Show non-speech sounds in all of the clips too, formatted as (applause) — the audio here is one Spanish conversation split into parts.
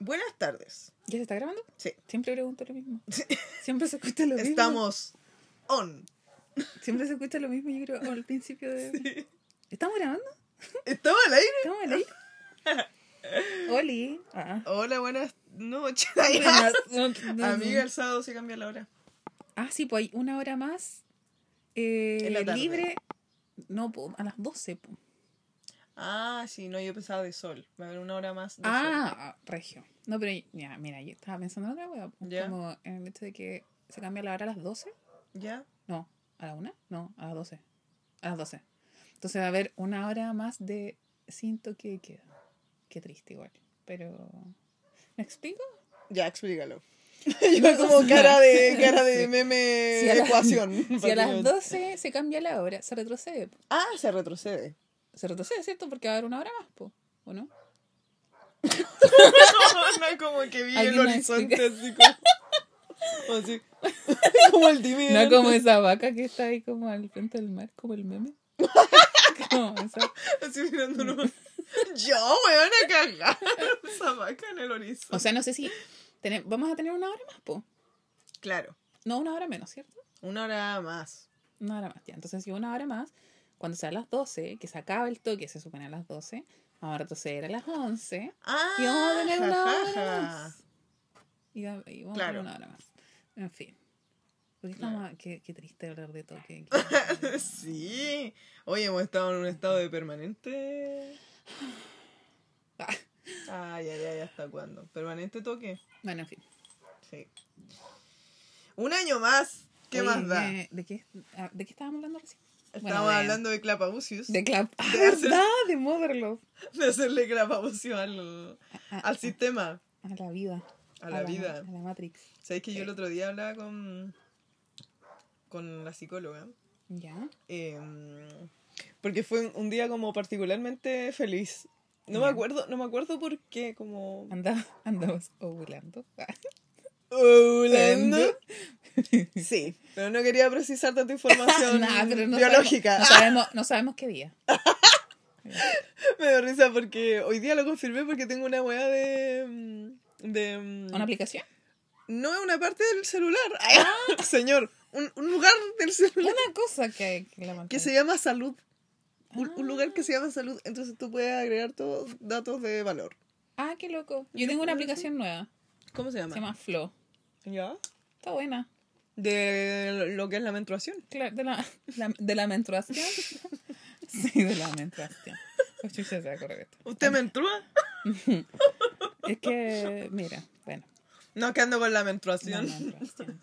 Buenas tardes. ¿Ya se está grabando? Sí. Siempre pregunto lo mismo. Siempre se escucha lo mismo. Estamos on. Siempre se escucha lo mismo, yo creo, al principio de... ¿Estamos grabando? ¿Estamos al aire? ¿Estamos al aire? Oli. Ah. Hola, buenas noches. Buenas- (laughs) no, no, Amiga, el sábado se cambia la hora. Ah, sí, pues hay una hora más eh, En la tarde. libre. No, a las 12. po. Ah, sí, no, yo pensaba de sol. Va a haber una hora más de sol. Ah, regio. No, pero ya, mira, yo estaba pensando en otra wea, Ya. Como en el hecho de que se cambia la hora a las 12. ¿Ya? No, ¿a la una? No, a las 12. A las 12. Entonces va a haber una hora más de sin toque de queda. Qué triste igual. Pero. ¿Me explico? Ya, explícalo. (laughs) Yo como cara de, cara de (laughs) Sí. meme Si a las- ecuación. (laughs) Si a las prácticamente. 12 se cambia la hora, se retrocede. Ah, se retrocede. Se retrocede, ¿cierto? Porque va a haber una hora más, po, ¿o no? (laughs) no, como que vi el ¿Alguien me horizonte así como... (laughs) así. (laughs) como el timidez. No como esa vaca que está ahí como al frente del mar, como el meme. Como esa. Así. Yo, weón, a cagar. Esa vaca en el horizonte. O sea, no sé si tene- vamos a tener una hora más, po. claro, No una hora menos, ¿cierto? una hora más. Una hora más, ya. Entonces, si una hora más, cuando sea a las 12, que se acaba el toque, se supone a las 12, vamos a retroceder a las 11 Ah, y vamos a tener una hora más. Y, va- y vamos a Claro. tener una hora más. En fin. Porque Claro. estamos, qué, qué triste hablar de toque. (laughs) Sí. Oye, hemos estado en un estado de permanente. Ah. Ay, ay, ay, ¿hasta cuándo? ¿Permanente toque? Bueno, en fin. Sí. Un año más. ¿Qué Oye, más da? ¿de, de qué, ah, ¿De qué estábamos hablando recién? Estábamos bueno, hablando de clapabucius. De Clap. Ah, De hacer- ¿verdad? De Motherlove. De hacerle clapabucio al, A, al sistema, a la vida. a la vida. A la Matrix. ¿Sabes que yo el otro día hablaba con, con la psicóloga? Ya. Eh, porque fue un- día como particularmente feliz. No me acuerdo, no me acuerdo por qué, como... Anda, andamos ovulando. (laughs) Volando. (laughs) Sí, pero no quería precisar tanta información (laughs) Nah, pero no biológica. Sabemos, no, sabemos, no sabemos qué día. (laughs) Me dio risa porque hoy día lo confirmé porque tengo una weá de... mm, de mm, ¿Una aplicación? no es una parte del celular. Señor, un, un lugar del celular Una cosa que, que la que mantiene. se llama salud. Un, Ah. un lugar que se llama salud. Entonces tú puedes agregar todos datos de valor. Ah, qué loco. Yo tengo una aplicación nueva. ¿Cómo se llama? Se llama Flow. ¿Ya? Está buena. De lo que es la menstruación. Claro, de la, la- de la menstruación. (laughs) sí, de la menstruación. Chucha, se a. ¿Usted menstrua? (laughs) Es que, mira, bueno. No, que ando con la la menstruación. menstruación.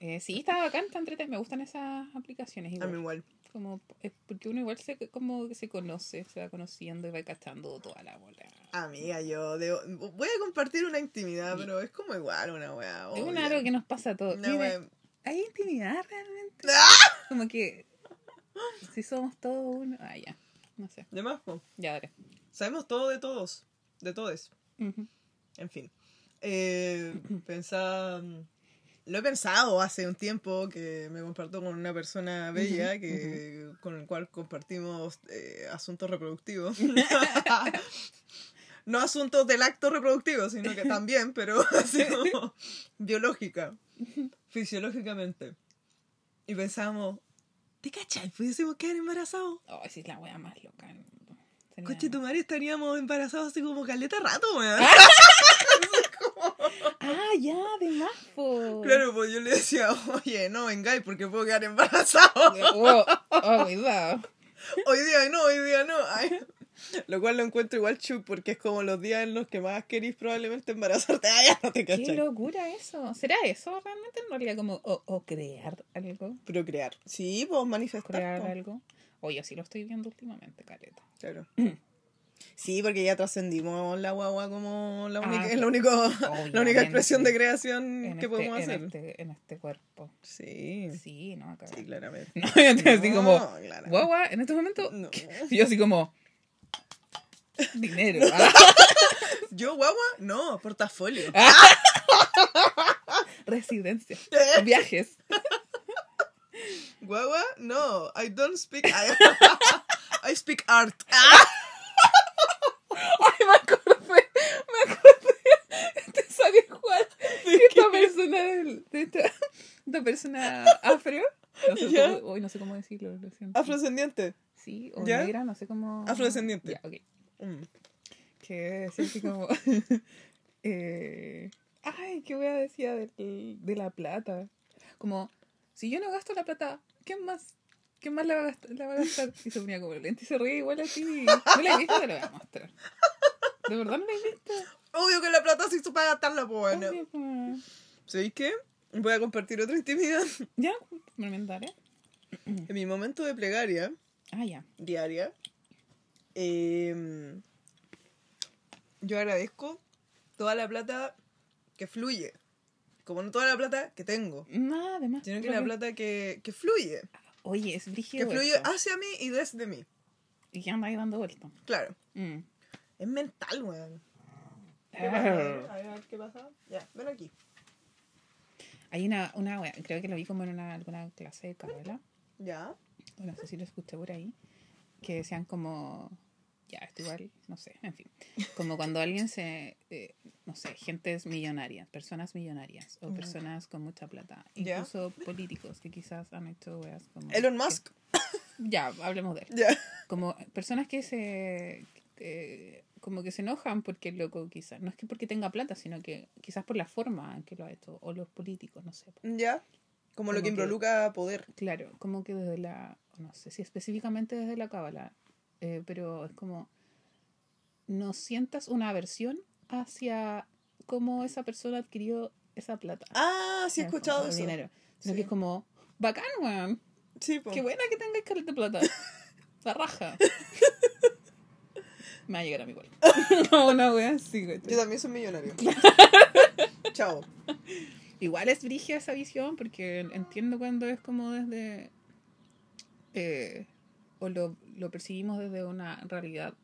Eh, sí, está bacán, está entretenido. Me gustan esas aplicaciones A igual. mí igual. Como, es porque uno igual se, como que se conoce, se va conociendo y va cachando toda la bola. Amiga, yo debo- voy a compartir una intimidad, pero es como igual una weá. Es un obvia. algo que nos pasa a todos. Una Mira, ¿Hay intimidad realmente? (laughs) ¡Ah! Como que si somos todos uno. Ah, ya. No sé. De más, po. Ya dale. Sabemos todo de todos. De todos. En fin. Eh, (clears throat) pensaba. Lo he pensado hace un tiempo que me comparto con una persona bella que, con el cual compartimos eh, asuntos reproductivos. (laughs) (laughs) no asuntos del acto reproductivo, sino que también, pero así como biológica, fisiológicamente. Y pensábamos, ¿te cachai? ¿Pudiésemos quedar embarazados? Oh, esa es la wea más loca. Sería- Coche, tu madre estaríamos embarazados así como caleta rato, weón. Ah, ya, de más, po. Claro, pues yo le decía, oye, no vengáis porque puedo quedar embarazado. Oh, oh, cuidado. hoy día no, hoy día no. Ay. (laughs) Lo cual lo encuentro igual chup porque es como los días en los que más querís probablemente embarazarte. Ay, (laughs) ya no te Qué cachai. locura eso. ¿Será eso realmente en realidad como o, o crear algo? Procrear. Sí, pues manifestar. Crear po. algo. Oye, así lo estoy viendo últimamente, caleta. Claro. (clears throat) Sí, porque ya trascendimos la guagua como la Ah, única, claro. la, único, (laughs) la única expresión de creación En que este, podemos en hacer. Este, en este cuerpo. Sí, Sí, no, acá. sí, claramente. No, yo te así No, como, claramente. guagua, en este momento. No. Yo así como, Dinero. ¿ah? (laughs) (laughs) Yo, guagua, no, portafolio. (laughs) Residencia. Viajes. Guagua, no, I don't speak. I, I speak art. Ay, me acordé, me acordé. Te salió Juan. Esta persona, de esta, esta persona afro. No sé, yeah. cómo, hoy no sé cómo decirlo, lo siento. Afrodescendiente. Sí, o negra, no sé cómo. Afrodescendiente. Ya, yeah, okay. Mm. Que decía así como. (laughs) eh, ay, qué wea decía del- de, la plata. Como, si yo no gasto la plata, ¿quién más? ¿Quién más la va a gastar? La va a gastar? Y se ponía como lente y se ríe igual así. No la he visto, te lo voy a mostrar. ¿De verdad no la he visto? Obvio que la plata se hizo para gastarla, pues bueno. Pues. ¿Sabéis qué? Voy a compartir otra intimidad. Ya, me. En mi momento de plegaria Ah, ya. diaria, em, yo agradezco toda la plata que fluye. Como no toda la plata que tengo, Nada, además. sino que la plata que, que fluye. Oye, es Que brígido. fluye esto. hacia mí y desde mí. Y que anda ahí dando vueltas. Claro. Mm. Es mental, weón. ¿Qué Ah. pasa? A ver, a ver, ¿qué pasa? Ya, ven aquí. Hay una, una wea, creo que lo vi como en una, alguna clase de cábala, Ya. no sé si lo escuché por ahí, que decían como, ya, esto igual, no sé, en fin, como cuando alguien se, eh, no sé, gentes millonarias, personas millonarias, o Ya. personas con mucha plata, incluso políticos que quizás han hecho weas como... Elon que- Musk. (laughs) ya, hablemos de él. Ya. Como personas que se... eh, como que se enojan porque el loco quizás, no es que porque tenga plata, sino que quizás por la forma en que lo ha hecho, o los políticos, no sé. Ya. Como, lo que que- involucra poder. Claro, como que desde la, no sé si específicamente desde la cábala, eh, pero es como, no sientas una aversión hacia cómo esa persona adquirió esa plata. Ah, sí he escuchado eso. dinero. Sino Sí. que es como, bacán, weón. Sí, po. Qué buena que tengáis caleta de plata. (laughs) La raja. (laughs) Me va a llegar a mi igual. (laughs) no, una wea así, güey. Yo también soy millonario. Chao. Igual es brigia esa visión porque entiendo cuando es como desde... eh, o lo, lo percibimos desde una realidad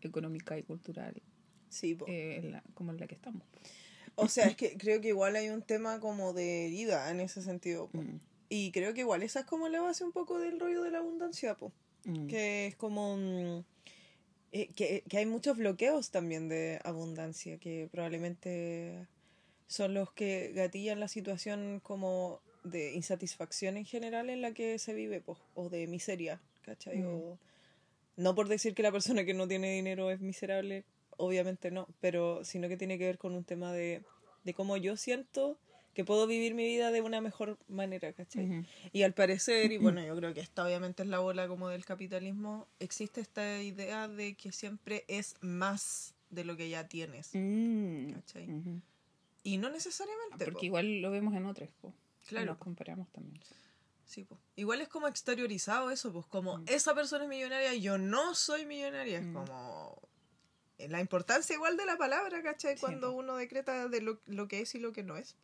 económica y cultural Sí, eh, en la- como en la que estamos. O sea, es que creo que igual hay un tema como de herida en ese sentido. Mm, Y creo que igual esa es como la base un poco del rollo de la abundancia, po. mm. Que es como... mm, eh, que, que hay muchos bloqueos también de abundancia que probablemente son los que gatillan la situación como de insatisfacción en general en la que se vive, po, o de miseria, ¿cachai? Mm. O- no por decir que la persona que no tiene dinero es miserable, obviamente no, pero sino que tiene que ver con un tema de, de cómo yo siento que puedo vivir mi vida de una mejor manera, ¿cachai? Y al parecer, y bueno, yo creo que esta obviamente es la bola como del capitalismo, existe esta idea de que siempre es más de lo que ya tienes, Mm, ¿cachai? Y no Ah, necesariamente, po. Porque igual lo vemos en otros, po. Claro. Nos comparamos también. Sí, po. Igual es como exteriorizado eso, pues como Mm. esa persona es millonaria y yo no soy millonaria, es Mm. como la importancia igual de la palabra, ¿cachai? Sí, Cuando po. uno decreta de lo, lo que es y lo que no es.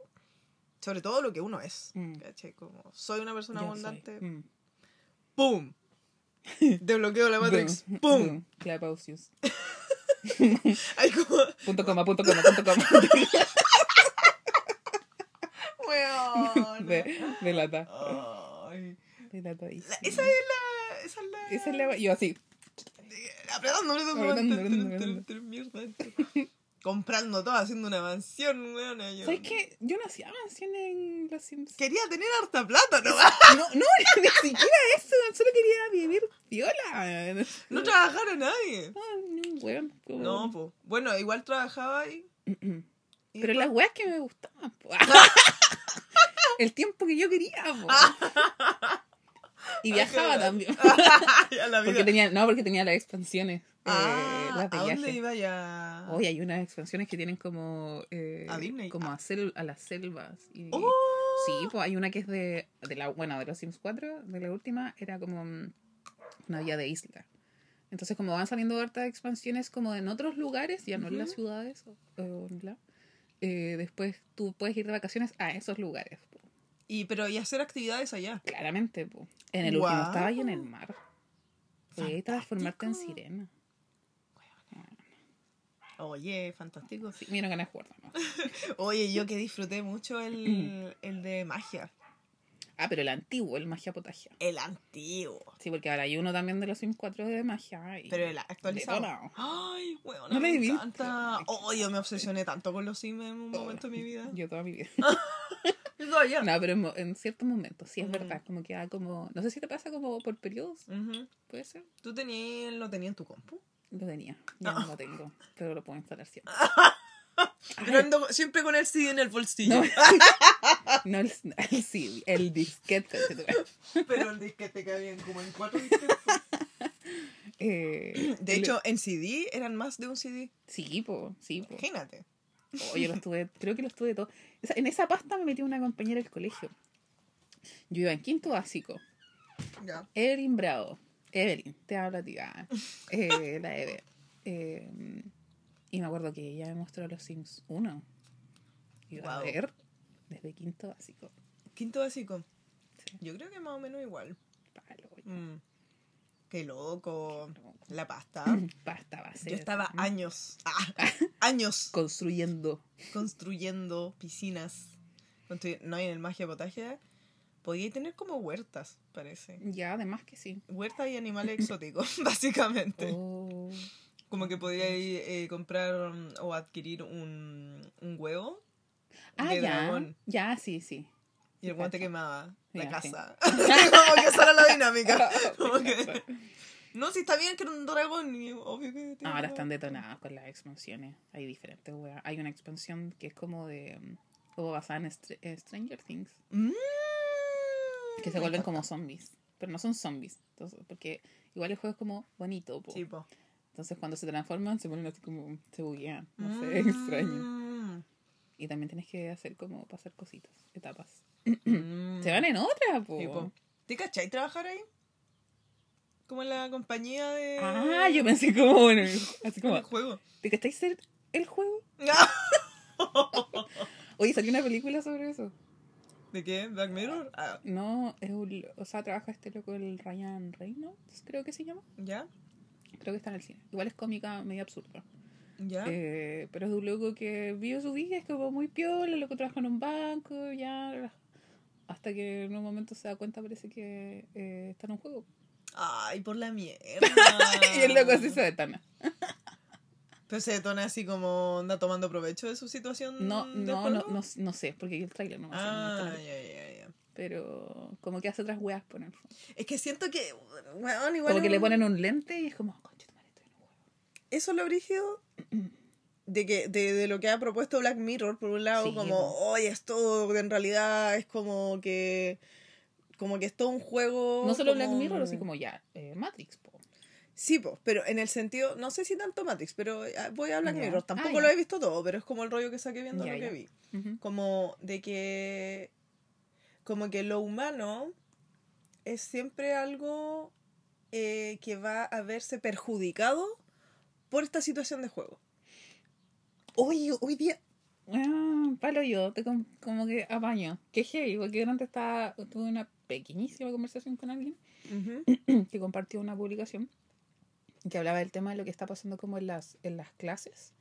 Sobre todo lo que uno es, Mm. ¿cachai? Como soy una persona abundante. Mm. ¡pum! Desbloqueo la Matrix, ¡pum! Hay (laughs) como, (laughs) Punto coma, punto coma, punto coma. (laughs) weón. de, de lata. Ay. La- esa es la. Esa es la. Esa es la. Yo así. Apretando, apretando, Apretando, apretando, apretando, apretando, mierda. Comprando todo, haciendo una mansión, weón. yo- ¿Sabes qué? Yo no hacía mansión en Los Sims. Quería tener harta plata, ¿no? No, no, (laughs) ni siquiera eso. Solo quería vivir viola. No trabajar a nadie. Ah, no, weón. como- No, pues. Bueno, igual trabajaba ahí. y Pero las weas que me gustaban. po. (laughs) El tiempo que yo quería. po. (laughs) Y viajaba también. (laughs) (laughs) Porque tenía, no, porque tenía las expansiones. eh, ah, las de ¿a dónde iba ya? Hoy hay unas expansiones que tienen como. eh, A Disney. Como a, sel- a las selvas. Y, ¡Oh! Sí, pues hay una que es de, de la. Bueno, de los Sims 4, de la última, era como mm, una vía de isla. Entonces, como van saliendo hartas expansiones como en otros lugares, ya no en las ciudades, o, o en la- eh, después tú puedes ir de vacaciones a esos lugares. Y, pero, y hacer actividades allá. Claramente, po. En el último estaba ahí en el mar. Podías transformarte en sirena. Oye, fantástico. Sí, mira ganas de. ¿no? (laughs) Oye, yo que disfruté mucho el, (clears throat) el de magia. Ah, pero el antiguo, el magia potagia. El antiguo. Sí, porque ahora hay uno también de los Sims 4 de magia. Y... Pero el actualizado. Detonado. Ay, bueno, No lo me visto. encanta. Oh, yo me obsesioné tanto con los Sims en un momento de mi vida. Yo toda mi vida. (laughs) Todavía. No, pero en, en ciertos momentos, sí es verdad. Como que da como. No sé si te pasa como por periodos, puede ser. ¿Tú tenías, lo tenías en tu compu? Lo tenía, ya Ah. no lo tengo, pero lo puedo instalar siempre. (laughs) Pero ando siempre con el CD en el bolsillo. No. (laughs) No el, el CD, el disquete. Pero el disquete cabían como en cuatro disquetes. (laughs) Eh, De hecho, en CD eran más de un CD. Sí, po, sí, po. Imagínate. Oh, yo lo estuve, creo que lo estuve todo. O sea, en esa pasta me metió una compañera del colegio. Yo iba en quinto básico. Ya. Evelyn Bravo. Evelyn, te hablo a ti. ah. Eh, la Eve. Eh, y me acuerdo que ella me mostró los Sims 1. Iba a Guau. ver desde quinto básico. Quinto básico. Sí. Yo creo que más o menos igual. Palo, Mm. Qué loco. La pasta. (clears throat) Pasta va a ser. Yo estaba ¿no? años, ah, (laughs) años construyendo. construyendo piscinas. Construy- No, y en el magia potaje podía tener como huertas, parece. Ya, además que sí. Huertas y animales (clears throat) exóticos, (laughs) básicamente. Oh, Como que podía eh, comprar um, o adquirir un, un huevo Ah, de ya. dragón. Ya, sí, sí. Y el guante quemaba la casa. (laughs) (laughs) como que esa era la dinámica. (laughs) Como que-. No, si está bien que era un dragón, y obvio que Ahora están detonadas con las expansiones. Hay diferentes, weas. Hay una expansión que es como de. mm, como basada en Str- Stranger Things. Mm. Que se vuelven como zombies. Pero no son zombies. Entonces, porque igual el juego es como bonito. po. Sí, po. Entonces cuando se transforman se ponen así como. se buguean. No sé, Mm. extraño. Y también tienes que hacer como pasar cositas, etapas. Se van en otra, po. Sí, po. ¿Te cachai trabajar ahí? Como en la compañía de. Ah, yo pensé como, bueno, así como, del juego. ¿te cacháis ser el juego? (laughs) Oye, salió una película sobre eso. ¿De qué? ¿Black Mirror? Ah, No, es un, o sea, trabaja este loco, el Ryan Reynolds, creo que se llama. ¿Ya? Creo que está en el cine. Igual es cómica, medio absurda. ¿Ya? Eh, pero es de un loco que vive su vida, es como muy piola, el loco trabaja en un banco, ya. Hasta que en un momento se da cuenta, parece que eh, está en un juego. Ay, por la mierda. (laughs) y el loco así se detona. (laughs) Pero se detona así como anda tomando provecho de su situación. No, de no, no, no, no sé, porque el trailer no me hace Ah, muy claro. ya, ya, ya. Pero como que hace otras weas por el fondo. Es que siento que, weón, igual. Como que es le un- ponen un lente y es como, concha, tu madre, estoy en un juego. Eso es lo brígido (clears throat) de, que, de, de lo que ha propuesto Black Mirror, por un lado, Sí, como, po. oye, esto en realidad es como que. Como que es todo un juego. No solo como- Black Mirror, así como ya, eh, Matrix, po. Sí, pues, pero en el sentido, no sé si tanto Matrix, pero ah, voy a Black. Mirror. Ah, Tampoco ya. lo he visto todo, pero es como el rollo que saqué viendo lo que vi. Como de que. Como que lo humano es siempre algo eh, que va a verse perjudicado por esta situación de juego. Hoy, hoy día. Ah, palo yo, te com- como que apaño. Qué heavy, porque antes estaba, tuve una pequeñísima conversación con alguien (clears throat) que compartió una publicación que hablaba del tema de lo que está pasando como en las, en las clases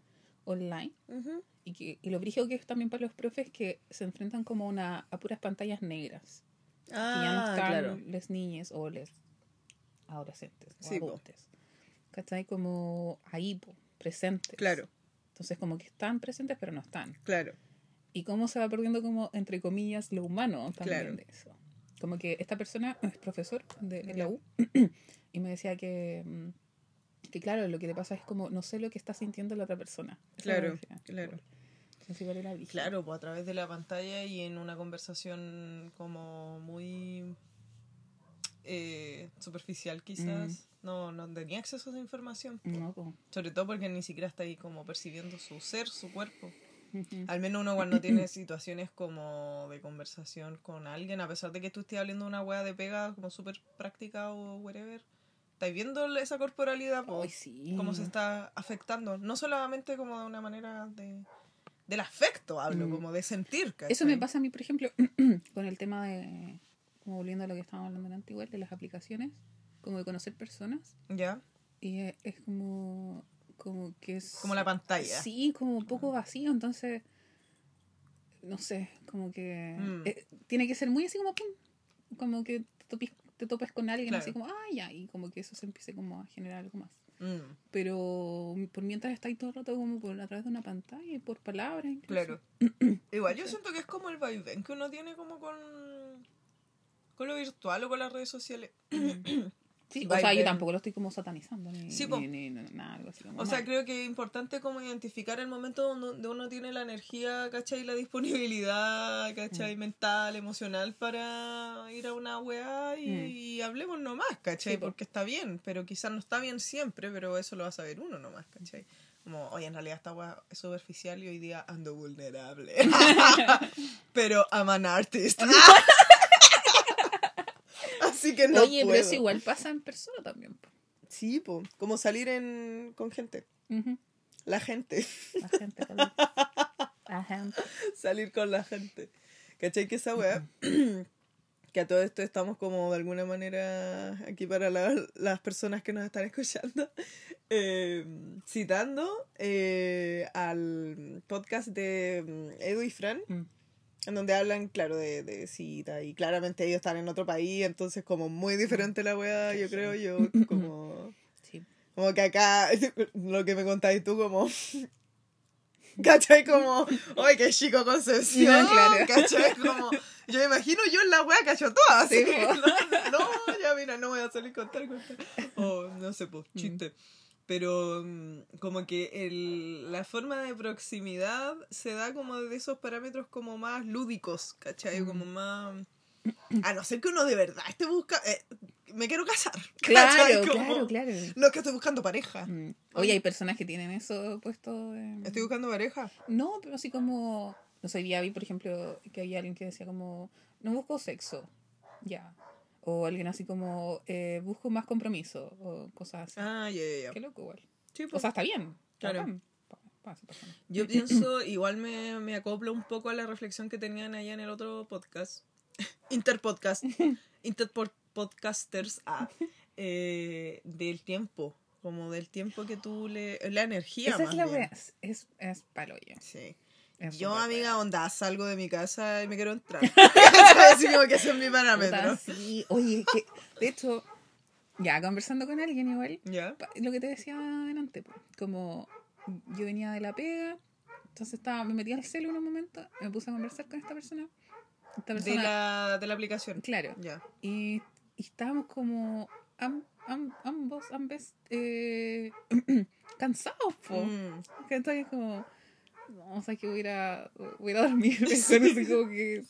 online y, que, y lo brígido que es también para los profes que se enfrentan como una, a puras pantallas negras. que ya no Ah, están claro. les niñas o les adolescentes o Sí, adultos. ¿Cachai? Como ahí, po, presentes. Claro, Entonces como que están presentes pero no están. claro. Y cómo se va perdiendo como, entre comillas, lo humano también Claro. de eso. Como que esta persona (clears throat) es profesor de la U (clears throat) y me decía que, mm, que claro, lo que le pasa es como, no sé lo que está sintiendo la otra persona. Eso Claro, claro. Claro, pues a través de la pantalla y en una conversación como muy eh, superficial quizás. No, no tenía acceso a esa información. No, po. Sobre todo porque ni siquiera está ahí como percibiendo su ser, su cuerpo. Al menos uno cuando tiene (clears throat) situaciones como de conversación con alguien, a pesar de que tú estés hablando una wea de pega como súper práctica o whatever, estáis viendo esa corporalidad, po, Ay, sí. cómo se está afectando. No solamente como de una manera de, del afecto, hablo, Mm. como de sentir. Eso me ¿cachai? pasa a mí, por ejemplo, (clears throat) con el tema de, como volviendo a lo que estábamos hablando antes, igual, de las aplicaciones, como de conocer personas. ¿Ya? Y es, es como, como que es... Como la pantalla. Sí, como un poco vacío, entonces, no sé, como que Mm. eh, tiene que ser muy así como pum, como que te topes, te topes con alguien Claro. así como, ah, ya, y como que eso se empiece como a generar algo más. Mm, Pero por mientras estáis todo el rato como por a través de una pantalla y por palabras. incluso. claro. (clears throat) Igual yo siento que es como el vaivén que uno tiene como con, con lo virtual o con las redes sociales. (clears throat) (coughs) Sí, o sea, yo tampoco lo estoy como satanizando ni, Sí, ni, ni- ni nada, algo así como O sea, creo que es importante como identificar el momento donde uno tiene la energía, ¿cachai? Y la disponibilidad, ¿cachai? Mental, emocional para ir a una weá y, Mm. y hablemos nomás, ¿cachai? Sí, po. Porque está bien, pero quizás no está bien siempre, pero eso lo va a saber uno nomás, ¿cachai? Como, oye, en realidad esta weá es superficial y hoy día ando vulnerable. (laughs) (laughs) pero I'm an artist. (laughs) Así que no Oye, pero puedo. eso igual pasa en persona también. po. Sí, po. como salir en... con gente. La gente. La gente. con la- (laughs) La gente. salir con la gente. ¿Cachai? Que esa weá, (clears throat) que a todo esto estamos como de alguna manera aquí para la- las personas que nos están escuchando, (laughs) eh, citando eh, al podcast de mm, Edu y Fran, Mm. En donde hablan, claro, de, de cita y claramente ellos están en otro país, entonces como muy diferente la weá, yo creo yo, (laughs) como... Sí. Como que acá, (laughs) lo que me contáis tú, como. (laughs) ¿Cachai? Como, ¡ay, qué chico Concepción! No, claro. ¿Cachai? Como, yo me imagino yo en la wea cacho toda, así Sí, no, no, ya mira, no voy a salir con tal cosa. O, no sé, pues, Mm. Pero mm, como que el, la forma de proximidad se da como de esos parámetros como más lúdicos, ¿cachai? Mm. Como más... A no ser que uno de verdad esté buscando... me quiero casar. (laughs) Claro, claro, claro. no es que estoy buscando pareja. Mm. Oye, hay personas que tienen eso puesto. en- Estoy buscando pareja. No, pero así como. No sé, ya vi, por ejemplo, que había alguien que decía como. No busco sexo. Ya. O alguien así como. eh, busco más compromiso. O cosas así. Ah, ya, ya, Qué loco, igual. Sí, O sea, está bien. Claro. bacán. Yo pienso, igual me, me acoplo un poco a la reflexión que tenían allá en el otro podcast. (laughs) Interpodcast. (laughs) Interpodcasters. Ah, eh, del tiempo. Como del tiempo que tú le. La energía, Esa más es la bien. Es, es, es. Sí. Es Yo, amiga, onda, salgo de mi casa y me quiero entrar. (laughs) (laughs) Así como que ese es mi parámetro. Sí. Oye, que, de hecho, ya conversando con alguien igual, ¿Ya? pa- lo que te decía delante, como yo venía de la pega, entonces estaba, me metí al celu en un momento, me puse a conversar con esta persona. Esta De la, de la aplicación. claro, Ya. y, y estábamos como am- am- ambos, ambos, eh, (clears throat) cansados, po. Mm. Entonces como, no, o sea, que voy a ir a, voy a, ir a dormir, (laughs) mejor, como que...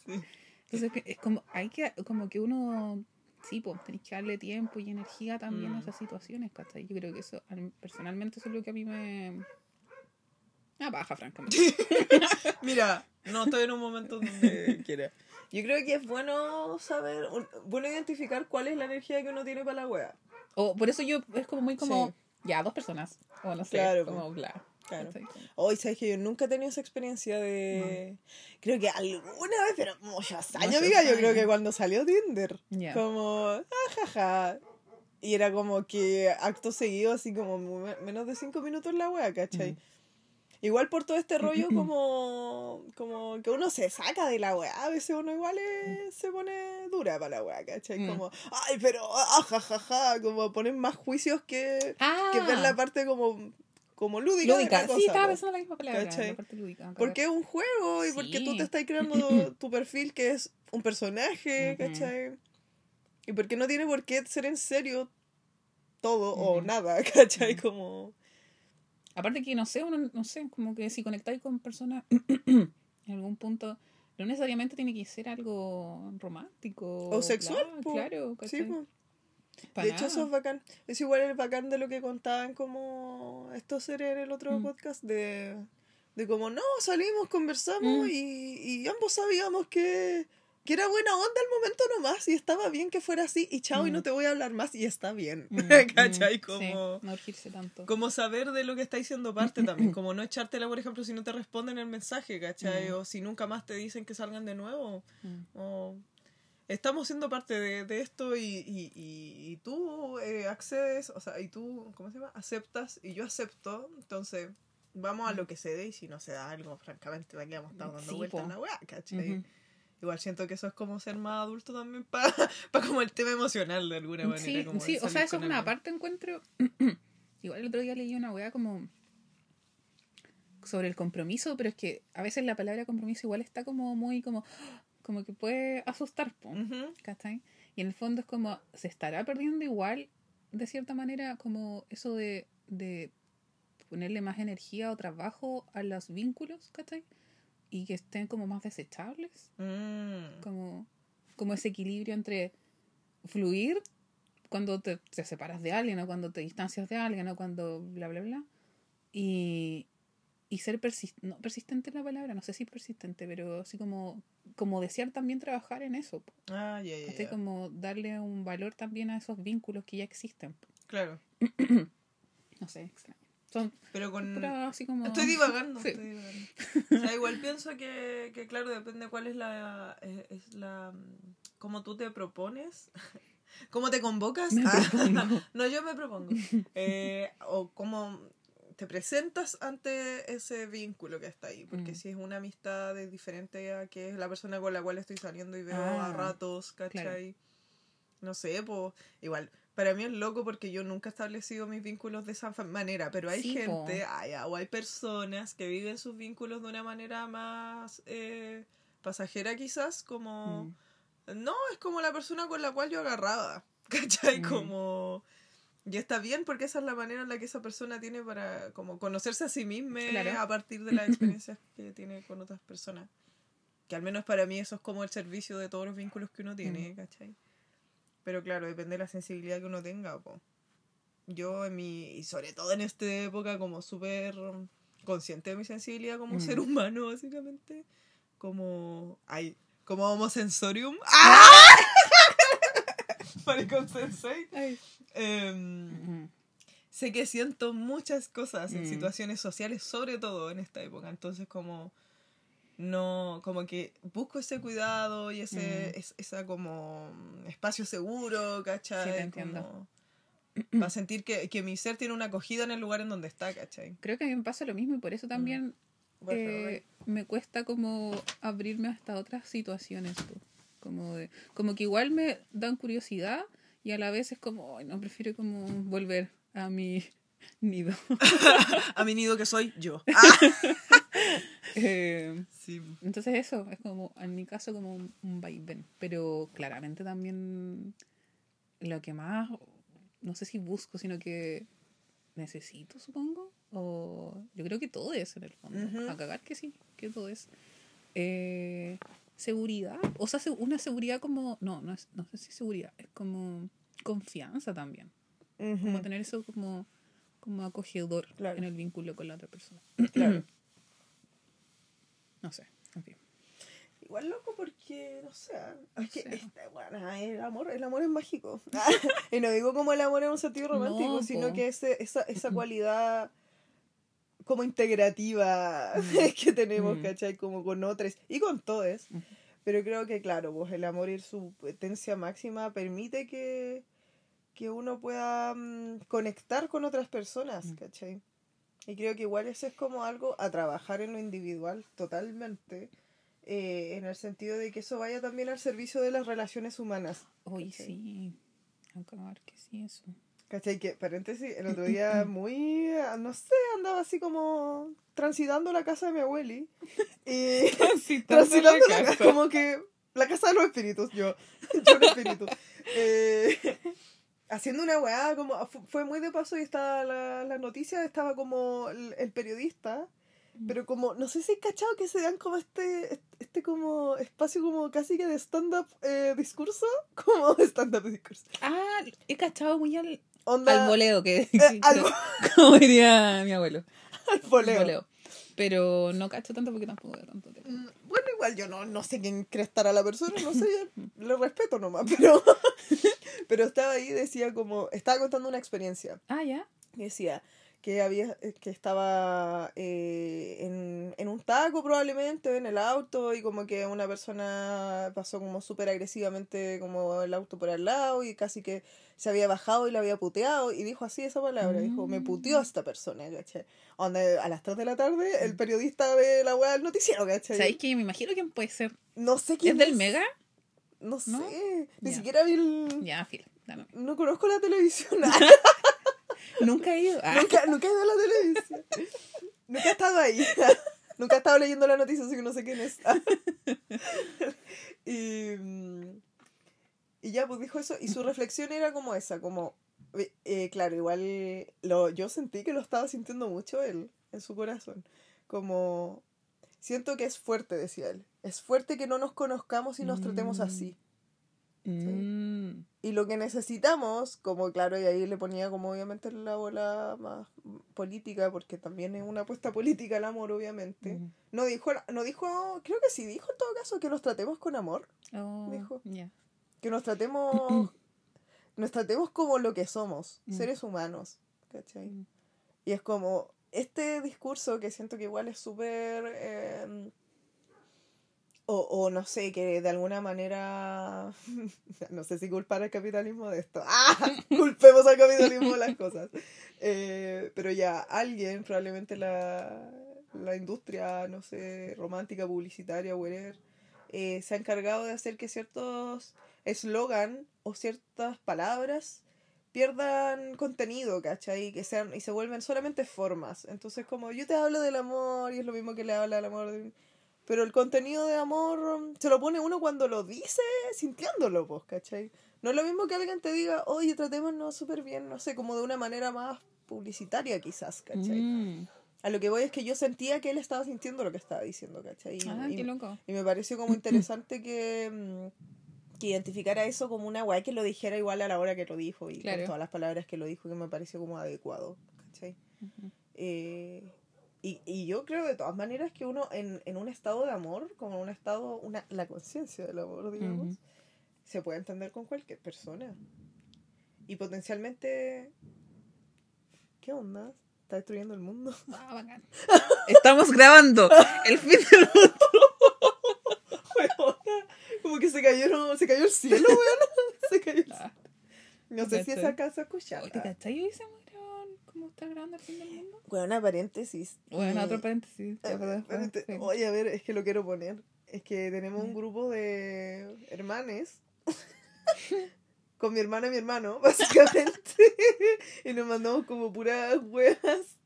Entonces es como, hay que, como que uno, sí, pues tenés que darle tiempo y energía también a Mm. esas situaciones, ¿cachai? Yo creo que eso, al- personalmente, eso es lo que a mí me... Ah, baja, francamente. (laughs) Mira, no estoy en un momento donde (laughs) quiera. Yo creo que es bueno saber, bueno identificar cuál es la energía que uno tiene para la wea. O por eso yo, es como muy como, Sí. ya, dos personas, o no sé, Claro, como, bla. Claro. Hoy, sabes que yo nunca he tenido esa experiencia de. Creo que alguna vez, pero muchos años, amiga. Yo creo que cuando salió Tinder. Ya. Como, ajaja. Y era como que acto seguido, así como menos de cinco minutos la wea, ¿cachai? Mm. Igual por todo este rollo como, como que uno se saca de la weá, a veces uno igual es- se pone dura para la weá, ¿cachai? Mm. Como, ay, pero, ajajaja, como ponen más juicios que, Ah, que ver la parte como, como lúdica. de lúdica. cosa, sí, estaba pensando la misma palabra, la parte lúdica. Porque es un juego y porque tú Sí. te estás creando (clears throat) tu perfil que es un personaje. ¿cachai? Y porque no tiene por qué ser en serio todo o nada, (laughs) ¿cachai? Como... Aparte que no sé, uno, no sé, como que si conectáis con personas (clears throat) en algún punto, no necesariamente tiene que ser algo romántico. O sexual, Claro, po. claro Sí, ¿cachai? po. De hecho, eso nada. es bacán. Es igual el bacán de lo que contaban como estos seres en el otro Mm. podcast de, de como, no, salimos, conversamos Mm. y, y ambos sabíamos que, que era buena onda al momento nomás y estaba bien que fuera así y chao y Mm. no te voy a hablar más y está bien. Mm, (laughs) ¿Cachai? mm, Como, sí, no urgirse tanto. como saber de lo que está diciendo parte también. (clears throat) Como no echártela, por ejemplo, si no te responden el mensaje, ¿cachai? Mm. O si nunca más te dicen que salgan de nuevo. Mm. O estamos siendo parte de, de esto y, y, y, y tú eh, accedes, o sea, y tú, ¿cómo se llama? Aceptas y yo acepto, entonces vamos a lo que se dé y si no se da algo, francamente, aquí vamos a estar dando Sí, vueltas en la weá, ¿cachai? Igual siento que eso es como ser más adulto también para (laughs) como el tema emocional de alguna manera. Sí, como sí, o sea, eso es una parte encuentro. (clears throat) Igual el otro día leí una weá como sobre el compromiso, pero es que a veces la palabra compromiso igual está como muy como como que puede asustar, po. ¿cachai? Y en el fondo es como se estará perdiendo igual de cierta manera como eso de, de ponerle más energía o trabajo a los vínculos, ¿cachai? Y que estén como más desechables Mm. como, como ese equilibrio entre fluir cuando te, te separas de alguien o cuando te distancias de alguien o cuando bla bla bla y, y ser persis- no, persistente es la palabra, no sé si persistente, pero así como, como desear también trabajar en eso, po, Ah, ya, como darle un valor también a esos vínculos que ya existen. po. Claro. (clears throat) No sé, extraño. Son Pero con... puras así como... Estoy divagando, Sí. estoy divagando. O sea, igual pienso que, que claro, depende cuál es la... Es, es la... mm, Cómo tú te propones. (laughs) ¿Cómo te convocas? Ah, (laughs) no, yo me propongo. Eh, o cómo te presentas ante ese vínculo que está ahí. Porque Mm. si es una amistad es diferente a que es la persona con la cual estoy saliendo y veo Ah, a ratos, ¿cachai? No sé, pues igual. Para mí es loco porque yo nunca he establecido mis vínculos de esa manera, pero hay Sí, gente, hay, o hay personas que viven sus vínculos de una manera más eh, pasajera quizás, como... Mm. No, es como la persona con la cual yo agarraba, (laughs) ¿cachai? Mm. Como... Y está bien porque esa es la manera en la que esa persona tiene para como conocerse a sí misma Claro. a partir de las (laughs) experiencias que tiene con otras personas. Que al menos para mí eso es como el servicio de todos los vínculos que uno tiene, ¿cachai? Pero claro, depende de la sensibilidad que uno tenga. po. Yo en mi, y sobre todo en esta época, como súper consciente de mi sensibilidad como Mm. ser humano, básicamente. Como, ay, como homosensorium. ¡Ah! (laughs) Maricón sensei. Ujú. sé que siento muchas cosas en Mm. situaciones sociales, sobre todo en esta época. Entonces, como no, como que busco ese cuidado y ese, Mm. es- esa como mm, espacio seguro, ¿cachai? Sí, te entiendo. Para sentir que, que mi ser tiene una acogida en el lugar en donde está, ¿cachai? Creo que a mí me pasa lo mismo y por eso también Bueno, eh, me cuesta como abrirme hasta otras situaciones. po. Como, de- como que igual me dan curiosidad y a la vez es como, "Ay, no, prefiero como volver a mi (laughs) nido. (laughs) A mi nido que soy yo. (laughs) Eh, Sí. entonces eso, es como, en mi caso, como un, un vaivén. Pero claramente también lo que más, no sé si busco, sino que necesito, supongo. O yo creo que todo es en el fondo. Ujú. A cagar que sí, que todo es. Eh, seguridad. O sea, se- una seguridad como, no, no, es, no sé si seguridad, es como confianza también. Como tener eso como, como acogedor Claro. en el vínculo con la otra persona. Claro. (clears throat) No sé, en fin. Igual loco porque, no sé, es que Sí. este, bueno, el amor, el amor es mágico. (laughs) y no digo como el amor en un sentido romántico, No, sino que ese, esa, esa (clears throat) cualidad como integrativa Mm. (laughs) que tenemos, Mm. ¿cachai? Como con otros y con todos. Pero creo que, claro, pues el amor y su potencia máxima permite que, que uno pueda mm, conectar con otras personas. ¿cachai? Y creo que igual eso es como algo a trabajar en lo individual totalmente, eh, en el sentido de que eso vaya también al servicio de las relaciones humanas. Oye, sí. A cagar que sí, eso. ¿Cachai? Que, paréntesis, el otro día muy, ah, no sé, andaba así como transitando la casa de mi abueli. (laughs) Y transitando la casa, como que la casa de los espíritus, yo, (laughs) yo un espíritu. Eh, (laughs) haciendo una weá, como fu- fue muy de paso y estaba la, la noticia, estaba como el, el periodista, pero como, no sé si he cachado que se dan como este, este como espacio como casi que de stand-up eh, discurso, como stand-up discurso. Ah, he cachado muy al, Onda, al voleo, que, eh, al, (laughs) como diría mi abuelo. (laughs) al voleo. Voleo. Pero no cacho tanto porque tampoco veo tanto tiempo. Mm, Bueno, igual yo no, no sé quién estar a la persona, no sé, (laughs) lo respeto nomás, pero, pero estaba ahí, decía como, estaba contando una experiencia, Ah, ya. y decía que había eh, que estaba eh, en, en un taco probablemente en el auto y como que una persona pasó como súper agresivamente como el auto por al lado y casi que se había bajado y lo había puteado y dijo así esa palabra, dijo, me puteó esta persona, ¿cachai? Donde a las 3 de la tarde el periodista ve la weá del noticiero, ¿cachai? ¿Sabéis que me imagino quién puede ser? No sé ¿Es quién del Mega? No sé, ni siquiera vi el... Ya, dame. No conozco la televisión. (laughs) (laughs) Nunca he ido. Ah, nunca, nunca he ido a la televisión. nunca he estado ahí. (laughs) nunca he estado leyendo la noticia, así que no sé quién es. (laughs) y, mm, y ya, pues dijo eso. Y su reflexión era como esa, como... eh, eh, claro, igual lo, yo sentí que lo estaba sintiendo mucho él, en su corazón. Como... Siento que es fuerte, decía él. Es fuerte que no nos conozcamos y nos tratemos así. mm, Y lo que necesitamos, como claro, y ahí le ponía como obviamente la bola más política, porque también es una apuesta política el amor, obviamente. No dijo, no dijo, creo que sí dijo en todo caso que nos tratemos con amor, Oh, Dijo. que nos tratemos, (coughs) nos tratemos como lo que somos, Mm. seres humanos, ¿cachai? Mm. Y es como este discurso que siento que igual es súper... eh, o, o no sé, que de alguna manera... (laughs) no sé si culpar al capitalismo de esto. ¡Ah! (laughs) Culpemos al capitalismo de las cosas. Eh, pero ya, alguien, probablemente la, la industria, no sé, romántica, publicitaria, whatever, eh, se ha encargado de hacer que ciertos eslogan o ciertas palabras pierdan contenido, ¿cachai? Y que sean, y se vuelven solamente formas. Entonces, como yo te hablo del amor, y es lo mismo que le habla del amor, de- pero el contenido de amor se lo pone uno cuando lo dice, sintiéndolo, pues, ¿cachai? No es lo mismo que alguien te diga, oye, tratémonos súper bien, no sé, como de una manera más publicitaria quizás, ¿cachai? Mm. A lo que voy es que yo sentía que él estaba sintiendo lo que estaba diciendo, ¿cachai? Y- Ah, y- qué loco. y me pareció como (clears throat) interesante que, mm, que identificara eso como una guay que lo dijera igual a la hora que lo dijo y Claro. con todas las palabras que lo dijo que me pareció como adecuado. ¿cachai? Eh, y, y yo creo de todas maneras que uno en, en un estado de amor, como un estado, una, la conciencia del amor, digamos, se puede entender con cualquier persona. Y potencialmente... ¿Qué onda? ¿Está destruyendo el mundo? Ah, bacán. (laughs) Estamos grabando el fin del mundo. (laughs) Como que se cayeron, se cayó el cielo, weón. (laughs) Se cayó el cielo. Ah, No sé si esa alcanza a escuchar. Oye, ¿Te cachai? Se murieron. ¿Cómo está grabando el fin del mundo? Bueno, paréntesis. Bueno, Eh, otro paréntesis. eh, espérate. sí. Oye, a ver, es que lo quiero poner. Es que tenemos un grupo de hermanes. (laughs) con mi hermana y mi hermano, (laughs) básicamente. y nos mandamos como puras huevas.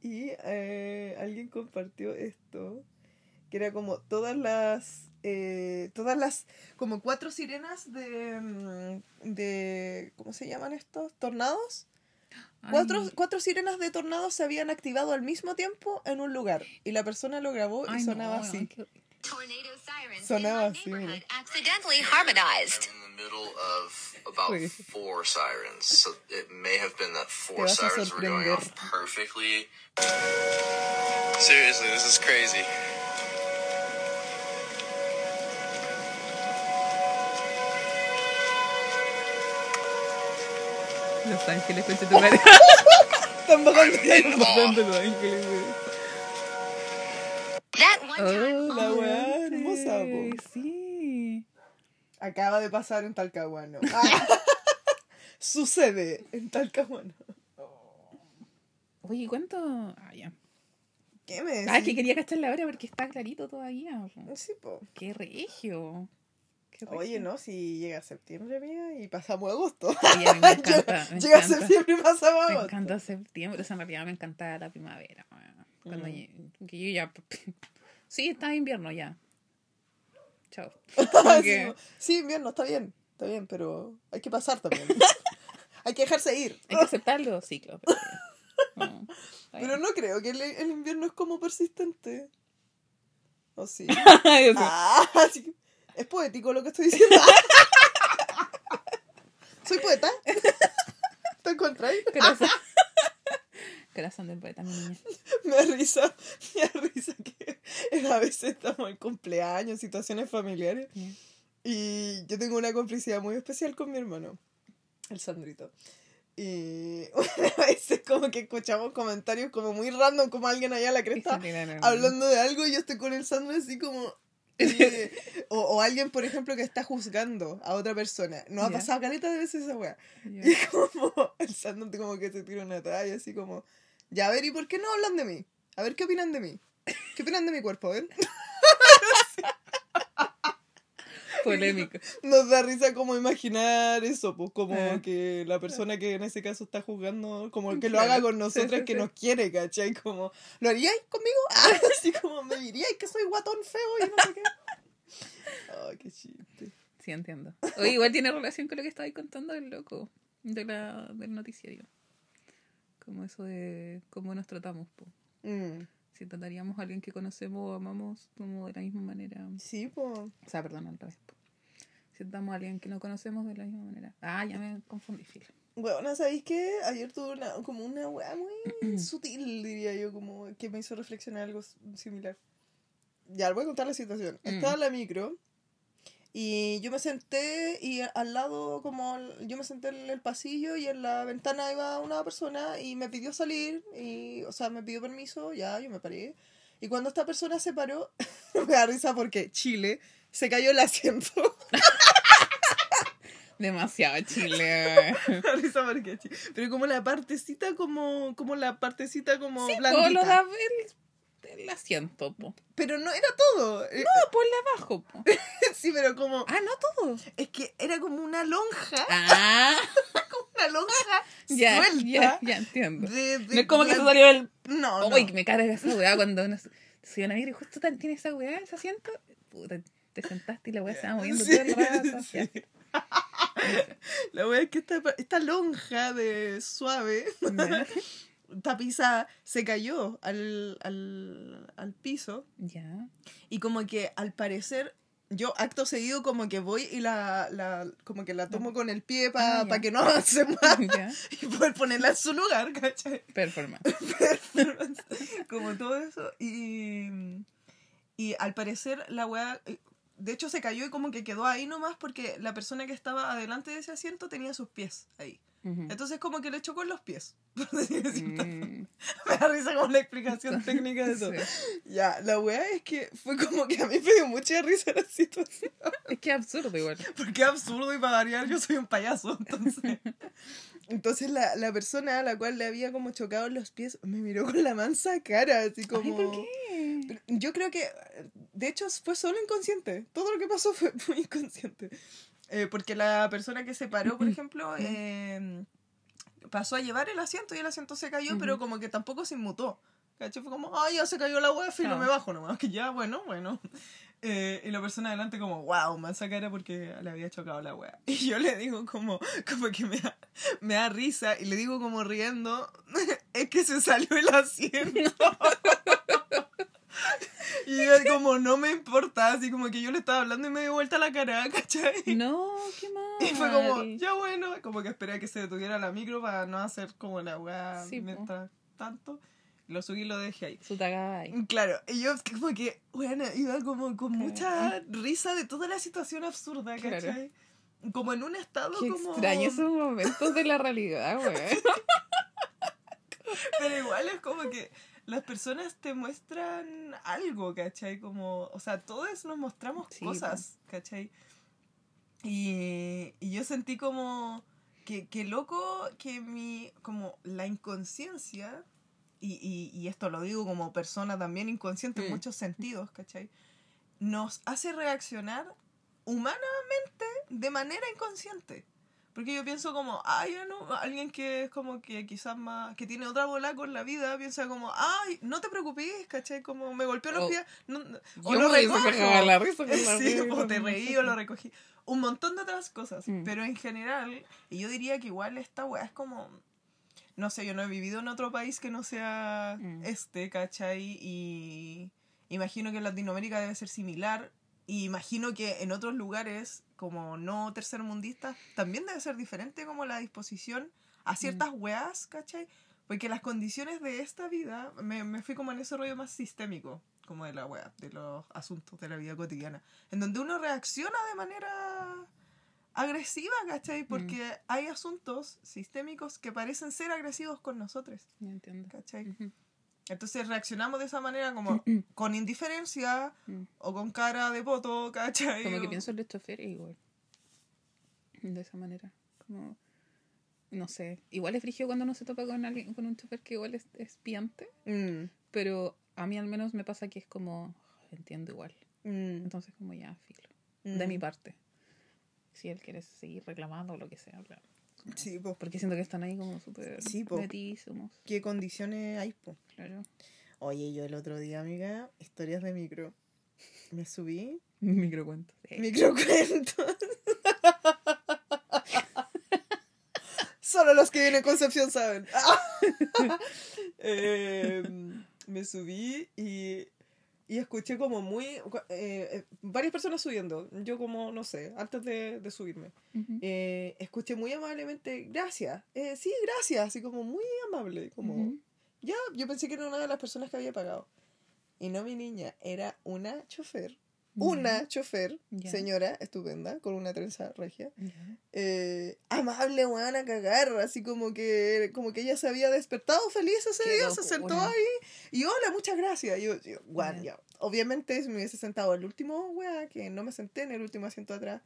Y eh, alguien compartió esto. Que era como todas las. eh, todas las. Como cuatro sirenas de. mm, de ¿Cómo se llaman estos? ¿Tornados? Cuatro, cuatro sirenas de tornados se habían activado al mismo tiempo en un lugar. Y la persona lo grabó y ay, sonaba no, así. Tornado sirens Sonaba así, accidentally harmonized. I'm in the middle of about Wait. four sirens, so it may have been that four Te vas a sirens were going off sorprender. perfectly. Seriously, this is crazy. Los ángeles, concha tu madre. Están bajando awe. Bajando los ángeles, güey. Oh, La weá hermosa, po. Sí. Acaba de pasar en Talcahuano. Ah. (laughs) Sucede en Talcahuano. Oye, ¿cuánto? Ah, ya. ¿Qué me decís? Ah, que quería cachar la hora porque está clarito todavía. Sí, po. Qué regio. Oye, ¿no? Si llega septiembre, mía, y pasamos agosto. Oye, a mí me (laughs) encanta. Me llega encanta. septiembre y pasamos Me agosto. encanta septiembre, o sea, en realidad me encanta la primavera. Cuando Mm. yo ya. Sí, está invierno ya. Chao. (laughs) Sí, que. Sí, invierno, está bien. Está bien, pero hay que pasar también. (laughs) hay que dejarse ir. hay que aceptar los ciclos. Pero, no, Pero creo que el, el invierno es como persistente. ¿O sí? Eso. Ah, que- es poético lo que estoy diciendo. (laughs) Soy poeta. ¿Te encontráis? Corazón. (laughs) Corazón del poeta, mi niña. Me da risa, me da risa que a veces estamos en cumpleaños, situaciones familiares. Y yo tengo una complicidad muy especial con mi hermano, el Sandrito. Y (laughs) a veces como que escuchamos comentarios como muy random, como alguien allá a la cresta hablando de algo y yo estoy con el sándwich así como... eh, (laughs) o, o alguien, por ejemplo, que está juzgando a otra persona. No ha pasado caleta de veces esa. Ya. Y como (laughs) el como que se tira una talla así como... Ya, a ver, ¿y por qué no hablan de mí? A ver, ¿qué opinan de mí? ¿Qué opinan de mi cuerpo? A ver. (laughs) (laughs) Polémico. Nos da risa como imaginar eso, pues como Ah. que la persona que en ese caso está jugando, como que lo haga con nosotras sí, que sí. nos quiere, ¿cachai? Como, ¿lo haríais conmigo? Ah, (laughs) así como me diríais que soy guatón feo y no sé qué. (laughs) Ay, qué chiste. Sí, entiendo. O igual tiene relación con lo que estabais contando del loco, de la, del noticiario. Como eso de cómo nos tratamos. Mm, Si trataríamos a alguien que conocemos o amamos como de la misma manera. Sí, pues. O sea, perdón, al revés. po. Si tratamos a alguien que no conocemos de la misma manera. Ah, ya me confundí, filo. Bueno, ¿sabéis qué? Ayer tuve una, como una weá muy (clears throat) sutil, diría yo, como que me hizo reflexionar algo similar. Ya, les voy a contar la situación. Mm. Estaba en la micro y yo me senté y al lado, como yo me senté en el pasillo y en la ventana iba una persona y me pidió salir, y, o sea, me pidió permiso, ya, yo me paré. Y cuando esta persona se paró, (laughs) me da risa porque Chile se cayó el asiento. (laughs) Demasiado chile. (laughs) Me da risa porque Chile. Pero como la partecita, como, como la partecita como sí, blandita. lo da el, el asiento, po. Pero no era todo. Eh, No, por la abajo, po. (laughs) Sí, pero como. Ah, no todo. Es que era como una lonja. Ah, (laughs) Como una lonja ya, suelta. ya, ya entiendo. de- de No es como que se salió el No, no. Uy, que me carga esa weá cuando uno se se sube a una micro y justo tiene esa weá, ese asiento. Puta, te sentaste y la weá se va moviendo Sí, todo el rato. sí. La wea es que esta, esta lonja de suave, (laughs) tapizada, se cayó al, al, al piso. Ya. Y como que al parecer, yo acto seguido como que voy y la, la como que la tomo con el pie para Ah, que no avance (laughs) más Ya. (laughs) y poder ponerla en su lugar, ¿cachai? Performance. como todo eso. Y, y al parecer la weá, eh, de hecho se cayó y como que quedó ahí nomás porque la persona que estaba adelante de ese asiento tenía sus pies ahí. Entonces como que le chocó en los pies. (laughs) por. Mm, (laughs) Me da risa como la explicación técnica de eso. sí. Ya, la weá es que fue como que a mí me dio mucha risa la situación. Es que es absurdo igual. (laughs) Porque es absurdo y para variar yo soy un payaso. Entonces, entonces la, la persona a la cual le había como chocado los pies me miró con la mansa cara, así como... Ay, ¿por qué? Yo creo que, de hecho, fue solo inconsciente. Todo lo que pasó (laughs) fue muy inconsciente. Eh, porque la persona que se paró, por ejemplo, eh, pasó a llevar el asiento y el asiento se cayó, pero como que tampoco se inmutó. ¿Cachai? Fue como, ay, ya se cayó la wea, filo, Ah. me bajo nomás. (laughs) Que ya, bueno, bueno. Eh, y la persona adelante como, wow, mansa cara porque le había chocado la wea. (laughs) Y yo le digo como, como que me da, me da risa y le digo como riendo, (laughs) es que se salió el asiento. (laughs) Y yo como no me importa, así como que yo le estaba hablando y me dio vuelta la cara, ¿cachai? No, qué mal. Y fue como, ya bueno, como que esperé a que se detuviera la micro para no hacer como la weá Sí, mientras tanto. Lo subí y lo dejé ahí. Su tagada ahí. Claro, y yo como que, bueno, iba como con mucha risa de toda la situación absurda, Claro. ¿cachai? Como en un estado Qué como... extraño esos momentos de la realidad, (laughs) güey. Pero igual es como que las personas te muestran algo, ¿cachai? Como, o sea, todos nos mostramos Sí, cosas, ¿cachai? Y, y yo sentí como que, que loco que mi, como la inconsciencia, y, y, y esto lo digo como persona también inconsciente en muchos sentidos, ¿cachai? Nos hace reaccionar humanamente de manera inconsciente. Porque yo pienso como, ay, no, alguien que es como que quizás más, que tiene otra bola con la vida, piensa como, ay, no te preocupes, ¿cachai? Como me golpeó los O- pies, no, no- o Yo lo recojo. la risa (laughs) la Sí, o te reí o lo recogí. Un montón de otras cosas. Mm. Pero en general, y yo diría que igual esta weá es como, no sé, yo no he vivido en otro país que no sea Mm. este, ¿cachai? Y imagino que en Latinoamérica debe ser similar. Y imagino que en otros lugares, como no tercermundistas, también debe ser diferente como la disposición a ciertas weas, ¿cachai? Porque las condiciones de esta vida, me, me fui como en ese rollo más sistémico, como de la wea, de los asuntos de la vida cotidiana, en donde uno reacciona de manera agresiva, ¿cachai? Mm. Porque hay asuntos sistémicos que parecen ser agresivos con nosotros, No entiendo. ¿cachai? Entonces reaccionamos de esa manera como con indiferencia Mm. o con cara de poto, ¿cachai? Como que pienso en los choferes igual. De esa manera. Como. No sé. Igual es frigio cuando uno se topa con alguien, con un chofer que igual es, es piante. Mm, Pero a mí al menos me pasa que es como. Entiendo igual. mm, Entonces, como ya, filo. De mm. mi parte. Si él quiere seguir reclamando o lo que sea, claro. Sí, po. Porque siento que están ahí como súper Sí, metísimos. ¿Qué condiciones hay, po? Claro. Oye, yo el otro día, amiga, historias de micro. Me subí, Microcuento. Sí. microcuentos. (laughs) Solo los que vienen en Concepción saben. (laughs) Eh, me subí y, y escuché como muy... eh, eh, varias personas subiendo. Yo como, no sé, antes de, de subirme. Eh, escuché muy amablemente, gracias. Eh, sí, gracias. Así como muy amable. Como, Ujú. ya, yo pensé que era una de las personas que había pagado. Y no mi niña, era una chofer. Una chofer, Ya. señora estupenda, con una trenza regia. Eh, amable, weón, a cagar. Así como que, como que ella se había despertado feliz ese Qué día, se sentó ahí. Y hola, muchas gracias. Y yo, yo, weón, Ya. ya. Obviamente, si me hubiese sentado el último, weón, que no me senté en el último asiento atrás.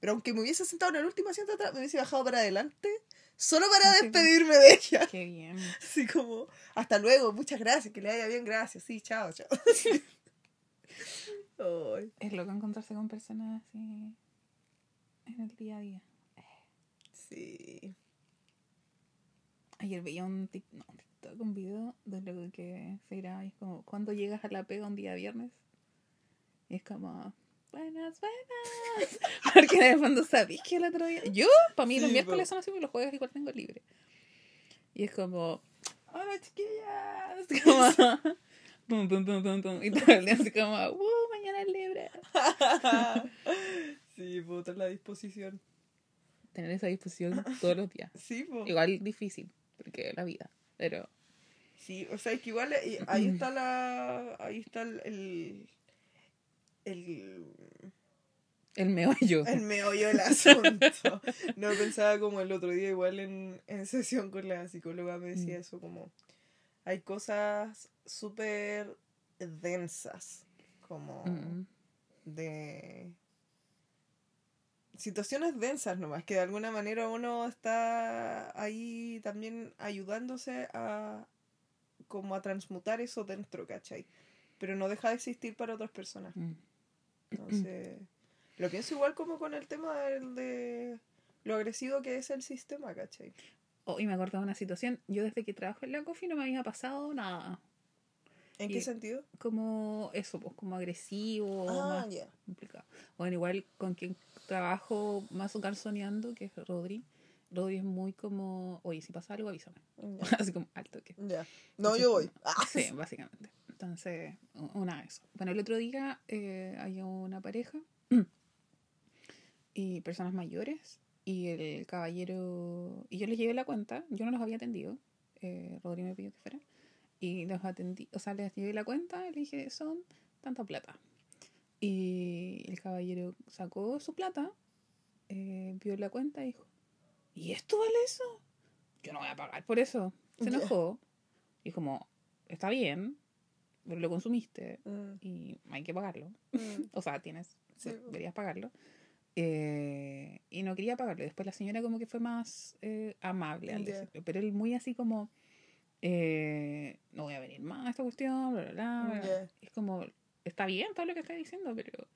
Pero aunque me hubiese sentado en el último asiento atrás, me hubiese bajado para adelante. Solo para (laughs) despedirme de ella. Qué bien. (laughs) Así como, hasta luego, muchas gracias, que le vaya bien, gracias. Sí, chao, chao. (laughs) Ay, Es loco encontrarse con personas así en el día a día. sí. Ayer veía un tic- no, un TikTok, un video de lo que se irá. y Es como, cuando llegas a la pega un día viernes? Y es como, buenas, buenas. (laughs) Porque en el fondo sabéis que el otro día. Yo, para mí, los miércoles son así, porque los jueves igual tengo libre. Y es como, hola chiquillas. (laughs) Como, pum, pum, pum. Y todo el día así como, uh, mañana es libre. (laughs) sí, puta, la disposición. Tener esa disposición todos los días. Sí, po. Igual difícil, porque la vida. Pero Sí, o sea, es que igual eh, ahí está la. Ahí está el. el el, el meollo. el meollo del asunto. No pensaba como el otro día, igual en, en sesión con la psicóloga me decía Mm. eso, como hay cosas súper densas, como Mm. de situaciones densas nomás, que de alguna manera uno está ahí también ayudándose a como a transmutar eso dentro, ¿cachai? Pero no deja de existir para otras personas. Mm. Entonces, lo pienso igual como con el tema del, de lo agresivo que es el sistema, ¿cachai? Oh, y me acordaba de una situación. Yo desde que trabajo en la coffee no me había pasado nada. ¿En Y- qué sentido? Como eso, pues como agresivo, Ah, más ya. complicado. Bueno, igual con quien trabajo más garzoneando, que es Rodri. Rodri es muy como, oye, si pasa algo, avísame. (laughs) Así como alto que. Ya. No, Entonces, yo voy. Ah, Sí, básicamente. Entonces, una de eso. Bueno, el otro día eh, hay una pareja (clears throat) y personas mayores y el caballero, y yo les llevé la cuenta, yo no los había atendido, eh, Rodri me pidió que fuera, y los atendí, o sea, les llevé la cuenta y le dije, son tanta plata. Y el caballero sacó su plata, eh, vio la cuenta y dijo, ¿y esto vale eso? Yo no voy a pagar por eso. Se enojó y como, está bien, pero lo consumiste Mm, y hay que pagarlo. mm. (laughs) O sea, tienes, Sí. deberías pagarlo. Eh, y no quería pagarlo. Después la señora como que fue más eh, amable al Ya. decirlo. Pero él muy así como, eh, no voy a venir más a esta cuestión, bla. Es como, está bien todo lo que está diciendo, pero...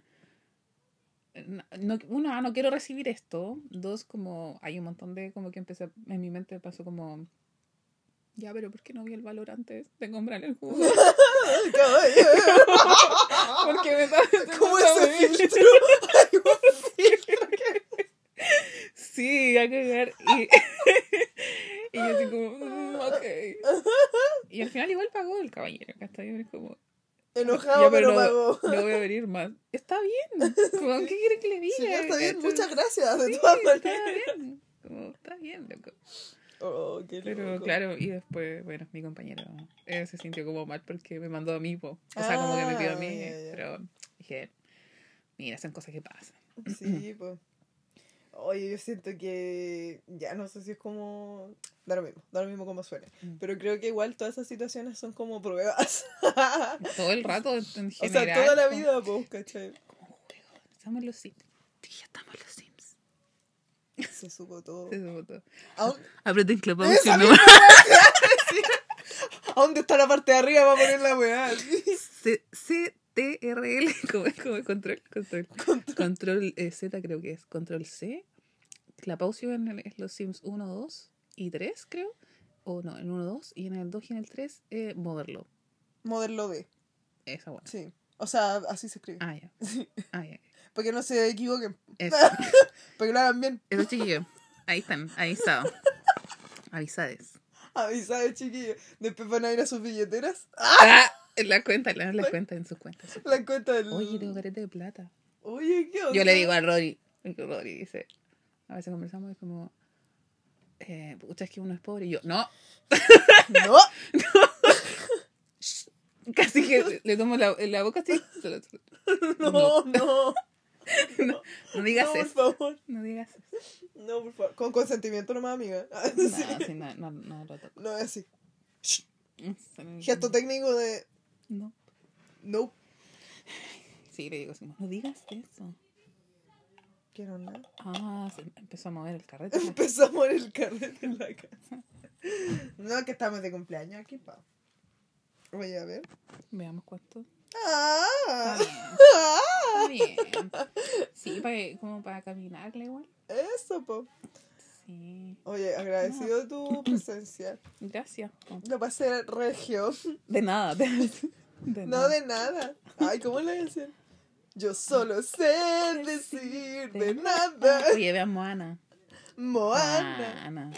eh, no- uno, ah, no quiero recibir esto. Dos, como hay un montón de, como que empecé, en mi mente pasó como, ya, pero ¿por qué no vi el valor antes de comprar el jugo? (laughs) (laughs) Porque me ¿Cómo ese filtro? Hay un filtro que- Sí, a cagar. Y, (laughs) y yo así como, mm, ok. (laughs) Y al final igual pagó el caballero, ¿cachai? Es como, Enojado, ya, pero no, pagó. no voy a venir más. Está bien. (laughs) Como, ¿Qué quiere que le diga? Sí, está bien, ¿cachai? muchas gracias, de Sí, todas está maneras. bien. Como, está bien, loco. Oh, qué Pero loco. claro, y después, bueno, mi compañero eh, se sintió como mal porque me mandó a mí, po. O sea, como que me pidió a mí. Ah. Pero dije, mira, son cosas que pasan. Sí, (clears throat) pues. Oye, yo siento que ya no sé si es como. Da lo mismo, da lo mismo como suene. Mm. Pero creo que igual todas esas situaciones son como pruebas. (laughs) Todo el rato, en o general. sea, toda la como- vida, pues, ¿cachai? Como juego. Estamos en los Sims. Sí, ya estamos en los Sims. Se supo todo. Se supo todo. ¿A, Aprieten Clubhouse Esa no misma (laughs) ¿A dónde está la parte de arriba para poner la weá? (laughs) C- CTRL, (laughs) como es como control, control. Control eh, Z creo que es. Control C. Clapausio en el- es los Sims 1, 2 y 3, creo. O no, en 1, 2 y en el 2 y en el 3, eh, moverlo. Modelo D, Esa buena. sí. O sea, así se escribe. Ah, ya. (laughs) Ah, ya. Para que no se equivoquen. Eso, (laughs) Para que lo hagan bien. eso chiquillo. Ahí están, avisados. Avisades. Avisada, chiquillos. Después van a ir a sus billeteras. Ah, (laughs) en la cuenta, en la cuenta, en sus cuentas. La cuenta del. Oye, tengo careta de plata. Oye, ¿qué onda? Yo le digo a Rory, Rory dice, a veces conversamos y como, eh, pucha, es que uno es pobre. Y yo, no, (laughs) No. (laughs) casi que le tomo la, la boca así. lo- No, no. no, no digas no, por eso. favor. No digas eso. No, por favor. Con consentimiento nomás, amiga. No, Sí. sí, no, no, no lo toco. No es así. Gesto técnico de. No. No. Sí, le digo así, no digas eso. Quiero nada. Ah, se empezó a mover el carrete. (laughs) Empezamos en el carrete en la casa. No, que estamos de cumpleaños aquí, pa. Voy a ver. Veamos cuánto. Ah, Está bien. Está bien. Sí, para, como para caminarle igual. eso, po. Sí. Oye, agradecido de tu (clears throat) presencia. Gracias. Lo pasé regio. De nada. De, de No nada. de nada. Ay, ¿cómo le decían? Yo solo sé decir de nada. Oye, vean Moana. Moana. Moana.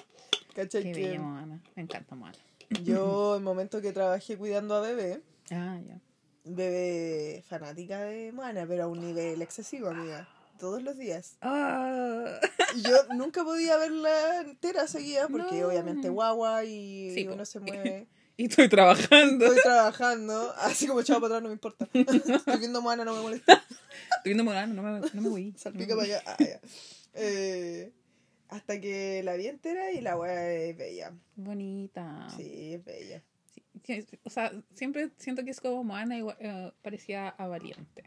¿Cachai Qué bella Moana. Me encanta Moana. yo, (clears throat) el momento que trabajé cuidando a bebé, Ah, ya. bebé fanática de Moana, pero a un nivel excesivo, amiga. Todos los días. Ah. (laughs) Y yo nunca podía verla entera seguida porque No. obviamente guagua y Sí, po. uno se (laughs) mueve. Y estoy trabajando. Estoy trabajando, así como echado para atrás no me importa. (laughs) Estoy viendo Moana, no me molesta. Estoy viendo Moana, no me, no me voy. Salpica para allá. Ah, ya. Eh, hasta que la vi entera y la weá es bella. Bonita. Sí, es bella. Sí, O sea, siempre siento que es como Moana igual, eh, parecía a Valiente.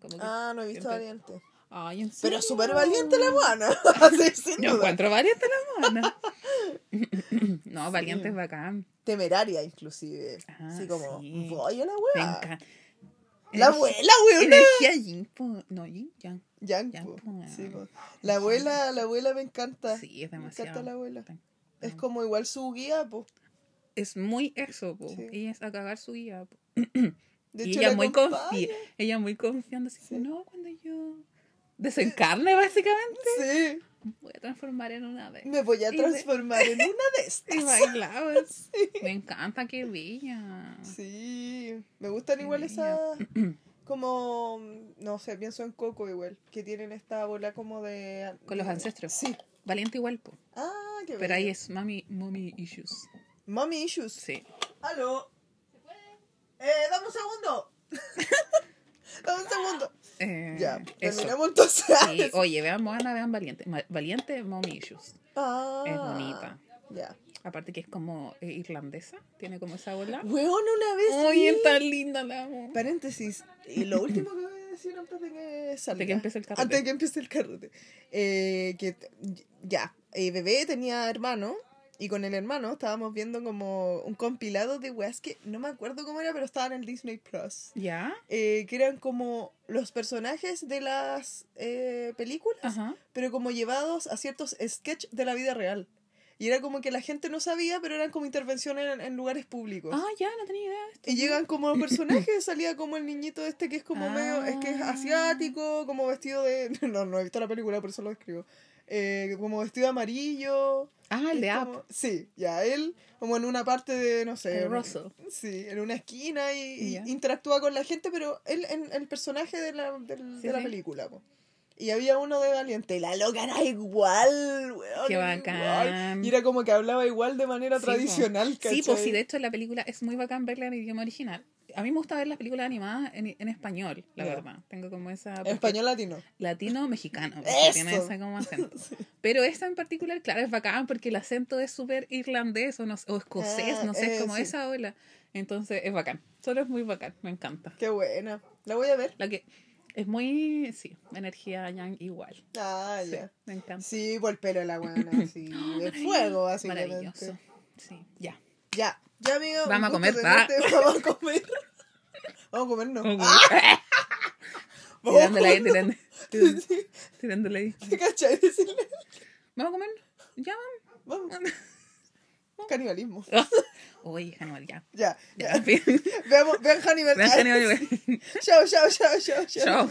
Como que Ah, no he visto siempre- Valiente. Ay, ¿en Pero súper valiente la. Así, (laughs) sin Yo encuentro Valiente la Moana. (laughs) no, Valiente es bacán. Temeraria, inclusive. Ah, Así como, sí. voy a la Me weá. La abuela, weona. Energía yin. No, yin, yang. Yang, Yang, po. po. Sí, po. La abuela, la abuela me encanta. Sí, es Me demasiado. encanta la abuela. Es como igual su guía, po. Es muy eso, po. Sí. Ella es a cagar su guía, po. De y hecho, ella la muy confía. Ella muy confiando así, Sí. no, cuando yo desencarne básicamente, Sí, voy a transformar en una vez. me voy a de- transformar en una de (laughs) estas. Y bailabas. (laughs) Me encanta que bella. Sí, me gustan Qué igual bella. esas, (clears throat) como, no sé, pienso en Coco igual, que tienen esta bola como de... Con los ancestros. Sí. Valiente igual, po. Ah, qué Pero ahí bello. es mami, mommy issues. Mommy issues. Sí. ¿Aló? Eh, dame un segundo. (laughs) dame un segundo. Eh, Ya, terminamos entonces. Sí, oye, vean Moana, vean Valiente. Valiente, mommy issues. Ah, Es bonita. Ya. Aparte que es como eh, irlandesa. Tiene como esa bola. Weón, una vez Oye, vi- tan linda la amo. Paréntesis. Y lo último que voy a decir antes de que salga. De que empiece el carrete. Antes de que empiece el carrete. Eh, que ya, eh, bebé tenía hermano. Y con el hermano estábamos viendo como un compilado de weas que no me acuerdo cómo era, pero estaban en Disney Plus. ¿Ya? Eh, que eran como los personajes de las eh, películas, Ajá. pero como llevados a ciertos sketches de la vida real. Y era como que la gente no sabía, pero eran como intervenciones en, en lugares públicos. Ah, ya, no tenía idea de esto. Y llegan como (clears throat) personajes, salía como el niñito este que es como Ah. medio, es que es asiático, como vestido de, (laughs) no, no he visto la película, por eso lo describo, Eh, como vestido de amarillo. Ah, el de como- Sí, ya él, como en una parte de, no sé, El en- Russell. sí, en una esquina y, interactúa con la gente, pero él en el personaje de la, del- Sí, de la sí. película. po. Y había uno de Valiente, y la loca era igual, weón. Qué bacán. igual. Y era como que hablaba igual de manera Sí, po. tradicional, Sí, pues sí, de hecho la película es muy bacán verla en idioma original. A mí me gusta ver las películas animadas en, en español, la Ya. verdad. Tengo como esa... Español latino. latino-mexicano, tiene ese como acento. (laughs) Pero esta en particular, claro, es bacán porque el acento es súper irlandés o, no, o escocés, Ah, no sé, eh, es como sí. esa ola. Entonces es bacán, solo es muy bacán, me encanta. Qué buena. La voy a ver. La que es muy, sí, energía yang igual. Ah, Sí, ya. me encanta. Sí, por el pelo de la buena. (coughs) Sí, de fuego, básicamente. Maravilloso. Sí, ya. Ya, ya, amigo. Vamos a comer, tenerte. (laughs) Vamos a comer. Vamos a comer, no. Como- ¡Ah! (laughs) Vamos tirándole ahí, (laughs) tirando- tirándole ahí. ¿Te cachai? Decirle. ¿Vamos a comer? Ya, Vamos. Canibalismo. vamos. Oye, Hannibal, ya. Ya, Ya. Veamos, vean Hannibal. Vean Hannibal, chao, chao, chao, chao. Chao.